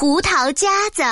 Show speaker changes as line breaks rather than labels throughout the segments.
胡桃夹子。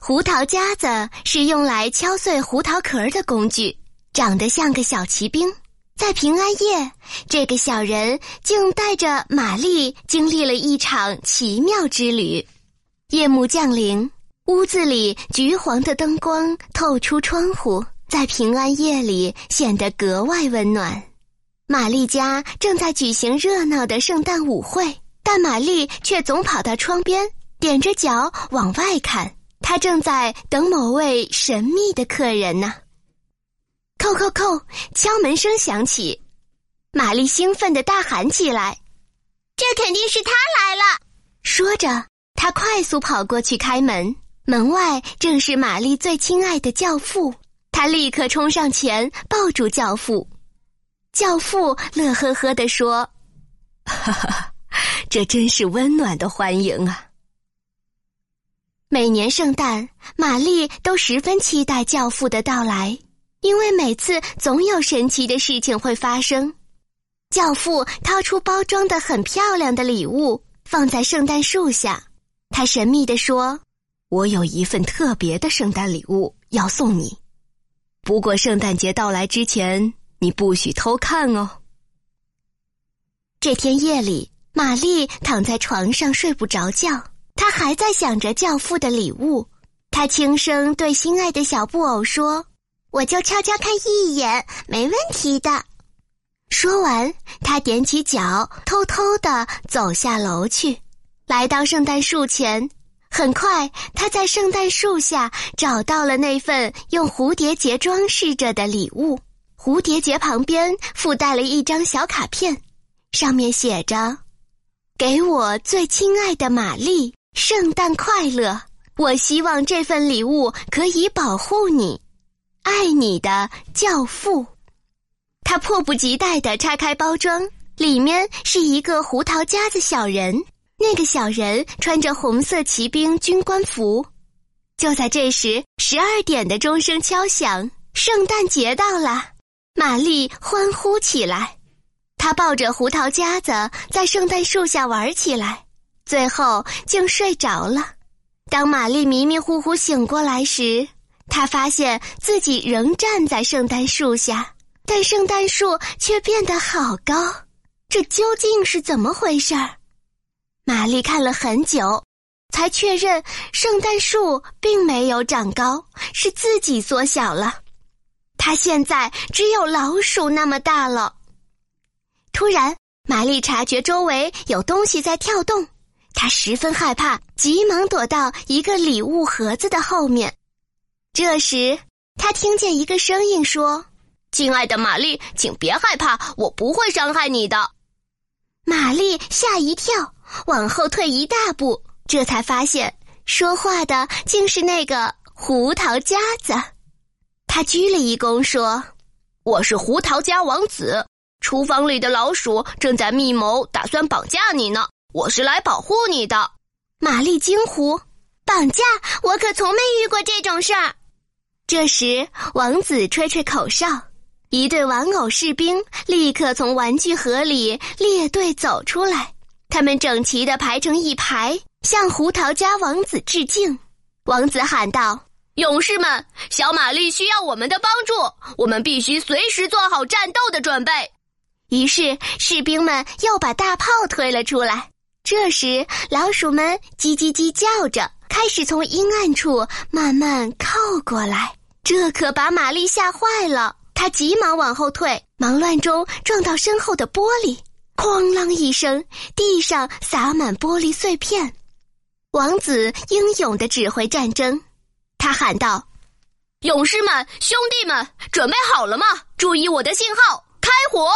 胡桃夹子是用来敲碎胡桃壳的工具，长得像个小骑兵。在平安夜，这个小人竟带着玛丽经历了一场奇妙之旅。夜幕降临，屋子里橘黄的灯光透出窗户，在平安夜里显得格外温暖。玛丽家正在举行热闹的圣诞舞会，但玛丽却总跑到窗边，踮着脚往外看。他正在等某位神秘的客人呢。叩叩叩！敲门声响起，玛丽兴奋地大喊起来：“
这肯定是他来了！”
说着，他快速跑过去开门。门外正是玛丽最亲爱的教父，他立刻冲上前抱住教父。教父乐呵呵地说：“
哈哈，这真是温暖的欢迎啊！”
每年圣诞，玛丽都十分期待教父的到来，因为每次总有神奇的事情会发生。教父掏出包装的很漂亮的礼物，放在圣诞树下。他神秘地说：“
我有一份特别的圣诞礼物要送你，不过圣诞节到来之前。”你不许偷看哦！
这天夜里，玛丽躺在床上睡不着觉，他还在想着教父的礼物。他轻声对心爱的小布偶说：“
我就悄悄看一眼，没问题的。”
说完，他踮起脚，偷偷的走下楼去，来到圣诞树前。很快，他在圣诞树下找到了那份用蝴蝶结装饰着的礼物。蝴蝶结旁边附带了一张小卡片，上面写着：“给我最亲爱的玛丽，圣诞快乐！我希望这份礼物可以保护你，爱你的教父。”他迫不及待地拆开包装，里面是一个胡桃夹子小人。那个小人穿着红色骑兵军官服。就在这时，十二点的钟声敲响，圣诞节到了。玛丽欢呼起来，她抱着胡桃夹子在圣诞树下玩起来，最后竟睡着了。当玛丽迷迷糊糊醒过来时，她发现自己仍站在圣诞树下，但圣诞树却变得好高，这究竟是怎么回事儿？玛丽看了很久，才确认圣诞树并没有长高，是自己缩小了。它现在只有老鼠那么大了。突然，玛丽察觉周围有东西在跳动，他十分害怕，急忙躲到一个礼物盒子的后面。这时，他听见一个声音说：“
亲爱的玛丽，请别害怕，我不会伤害你的。”
玛丽吓一跳，往后退一大步，这才发现说话的竟是那个胡桃夹子。他鞠了一躬，说：“
我是胡桃家王子。厨房里的老鼠正在密谋，打算绑架你呢。我是来保护你的。”
玛丽惊呼：“
绑架！我可从没遇过这种事儿。”
这时，王子吹吹口哨，一队玩偶士兵立刻从玩具盒里列队走出来，他们整齐地排成一排，向胡桃家王子致敬。王子喊道。
勇士们，小玛丽需要我们的帮助，我们必须随时做好战斗的准备。
于是，士兵们又把大炮推了出来。这时，老鼠们叽叽叽叫着，开始从阴暗处慢慢靠过来。这可把玛丽吓坏了，她急忙往后退，忙乱中撞到身后的玻璃，哐啷一声，地上洒满玻璃碎片。王子英勇地指挥战争。他喊道：“
勇士们，兄弟们，准备好了吗？注意我的信号，开火！”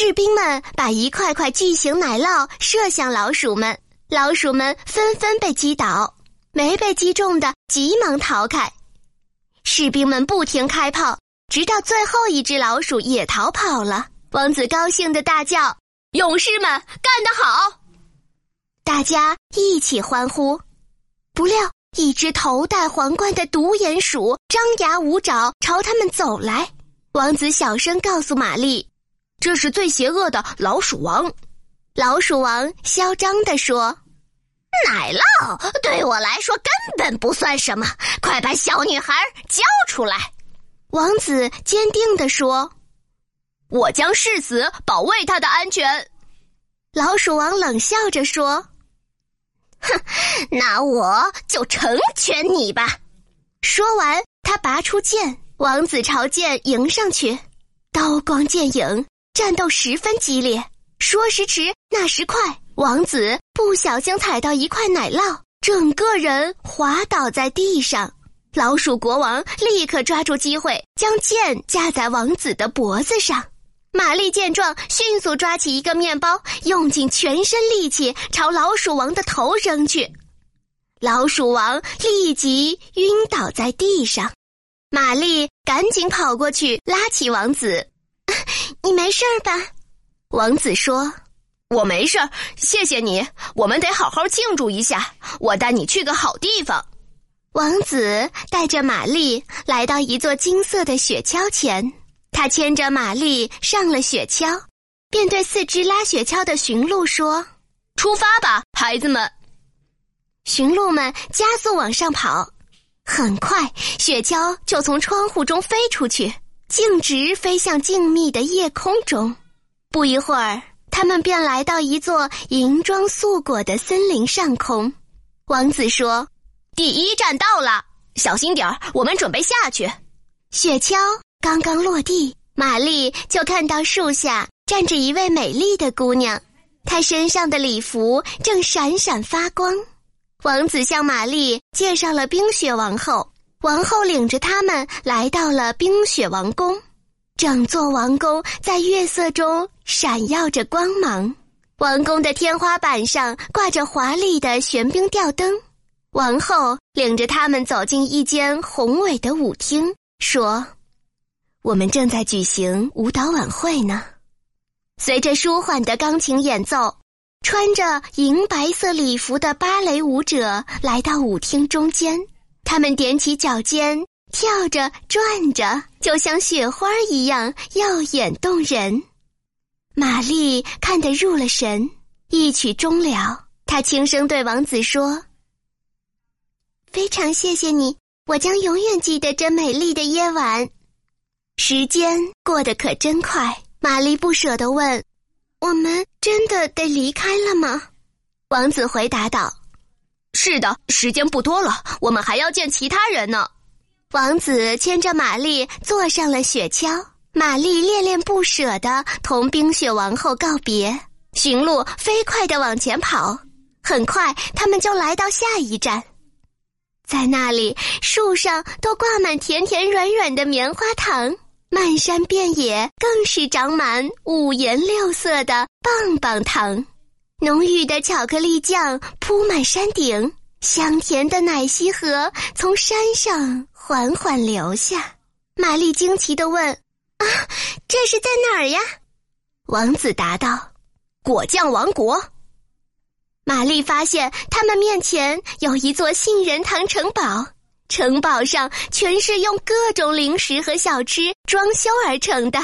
士兵们把一块块巨型奶酪射向老鼠们，老鼠们纷纷被击倒，没被击中的急忙逃开。士兵们不停开炮，直到最后一只老鼠也逃跑了。王子高兴的大叫：“
勇士们，干得好！”
大家一起欢呼。不料。一只头戴皇冠的独眼鼠张牙舞爪朝他们走来，王子小声告诉玛丽：“
这是最邪恶的老鼠王。”
老鼠王嚣张地说：“
奶酪对我来说根本不算什么，快把小女孩交出来！
王子坚定地说：“
我将誓死保卫她的安全。”
老鼠王冷笑着说：“
哼，那我就成全你吧。”
说完，他拔出剑，王子朝剑迎上去，刀光剑影，战斗十分激烈。说时迟，那时快，王子不小心踩到一块奶酪，整个人滑倒在地上。老鼠国王立刻抓住机会，将剑架在王子的脖子上。玛丽见状，迅速抓起一个面包，用尽全身力气朝老鼠王的头扔去。老鼠王立即晕倒在地上。玛丽赶紧跑过去拉起王子：“你没事吧？”王子说：“
我没事，谢谢你。我们得好好庆祝一下。我带你去个好地方。”
王子带着玛丽来到一座金色的雪橇前，他牵着玛丽上了雪橇，便对四只拉雪橇的驯鹿说：“
出发吧，孩子们！”
驯鹿们加速往上跑，很快雪橇就从窗户中飞出去，径直飞向静谧的夜空中。不一会儿，他们便来到一座银装素裹的森林上空。王子说。
第一站到了，小心点儿，我们准备下去。
雪橇刚刚落地，玛丽就看到树下站着一位美丽的姑娘，她身上的礼服正闪闪发光。王子向玛丽介绍了冰雪王后，王后领着他们来到了冰雪王宫。整座王宫在月色中闪耀着光芒，王宫的天花板上挂着华丽的玄冰吊灯。王后领着他们走进一间宏伟的舞厅，说：“我们正在举行舞蹈晚会呢。”随着舒缓的钢琴演奏，穿着银白色礼服的芭蕾舞者来到舞厅中间。他们踮起脚尖，跳着转着，就像雪花一样耀眼动人。玛丽看得入了神，一曲终了，她轻声对王子说。非常谢谢你，我将永远记得这美丽的夜晚。时间过得可真快，玛丽不舍得问：“我们真的得离开了吗？”王子回答道：“
是的，时间不多了，我们还要见其他人呢。”
王子牵着玛丽坐上了雪橇，玛丽恋恋不舍地同冰雪王后告别，驯鹿飞快地往前跑，很快他们就来到下一站。在那里，树上都挂满甜甜软软的棉花糖，漫山遍野更是长满五颜六色的棒棒糖，浓郁的巧克力酱铺满山顶，香甜的奶昔盒从山上缓缓流下。玛丽惊奇地问：“啊，这是在哪儿呀？”王子答道：“
果酱王国。”
玛丽发现他们面前有一座杏仁糖城堡，城堡上全是用各种零食和小吃装修而成的，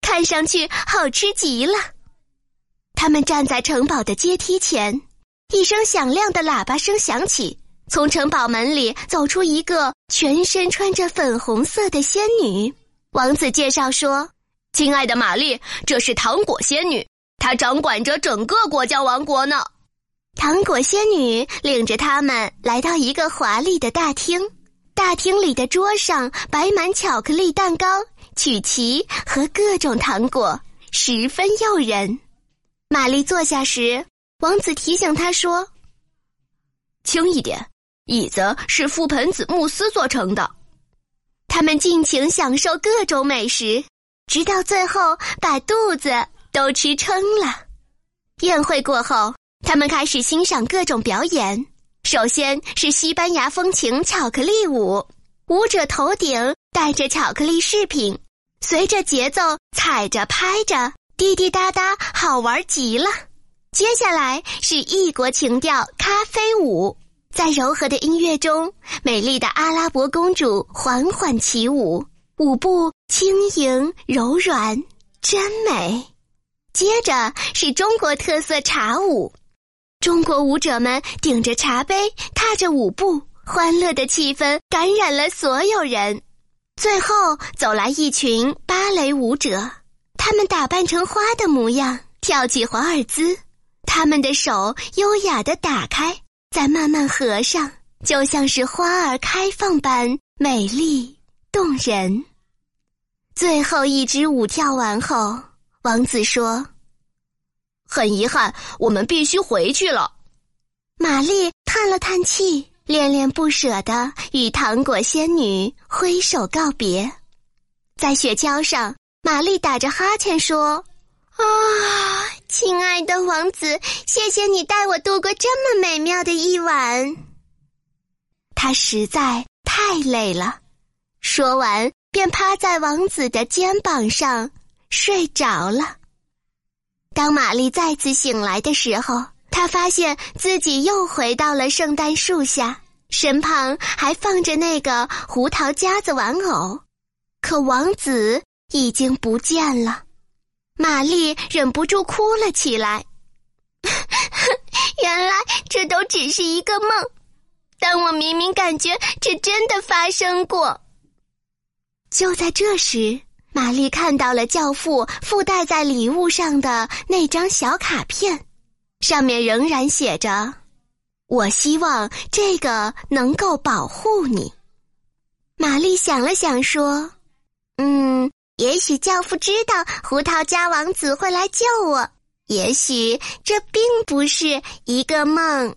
看上去好吃极了。他们站在城堡的阶梯前，一声响亮的喇叭声响起，从城堡门里走出一个全身穿着粉红色的仙女。王子介绍说：“
亲爱的玛丽，这是糖果仙女，她掌管着整个果酱王国呢。”
糖果仙女领着他们来到一个华丽的大厅，大厅里的桌上摆满巧克力蛋糕、曲奇和各种糖果，十分诱人。玛丽坐下时，王子提醒她说：“
轻一点，椅子是覆盆子慕斯做成的。”
他们尽情享受各种美食，直到最后把肚子都吃撑了。宴会过后。他们开始欣赏各种表演。首先是西班牙风情巧克力舞，舞者头顶戴着巧克力饰品，随着节奏踩着拍着，滴滴答答，好玩极了。接下来是异国情调咖啡舞，在柔和的音乐中，美丽的阿拉伯公主缓缓起舞，舞步轻盈柔软，真美。接着是中国特色茶舞。中国舞者们顶着茶杯，踏着舞步，欢乐的气氛感染了所有人。最后走来一群芭蕾舞者，他们打扮成花的模样，跳起华尔兹。他们的手优雅的打开，再慢慢合上，就像是花儿开放般美丽动人。最后一支舞跳完后，王子说：“
很遗憾，我们必须回去了。”
玛丽叹了叹气。恋恋不舍的与糖果仙女挥手告别，在雪橇上，玛丽打着哈欠说：“
啊，亲爱的王子，谢谢你带我度过这么美妙的一晚。”
他实在太累了，说完便趴在王子的肩膀上睡着了。当玛丽再次醒来的时候，他发现自己又回到了圣诞树下，身旁还放着那个胡桃夹子玩偶，可王子已经不见了。玛丽忍不住哭了起来。
原来这都只是一个梦，但我明明感觉这真的发生过。
就在这时，玛丽看到了教父附带在礼物上的那张小卡片。上面仍然写着：“我希望这个能够保护你。”玛丽想了想说：“
嗯，也许教父知道胡桃夹王子会来救我，也许这并不是一个梦。”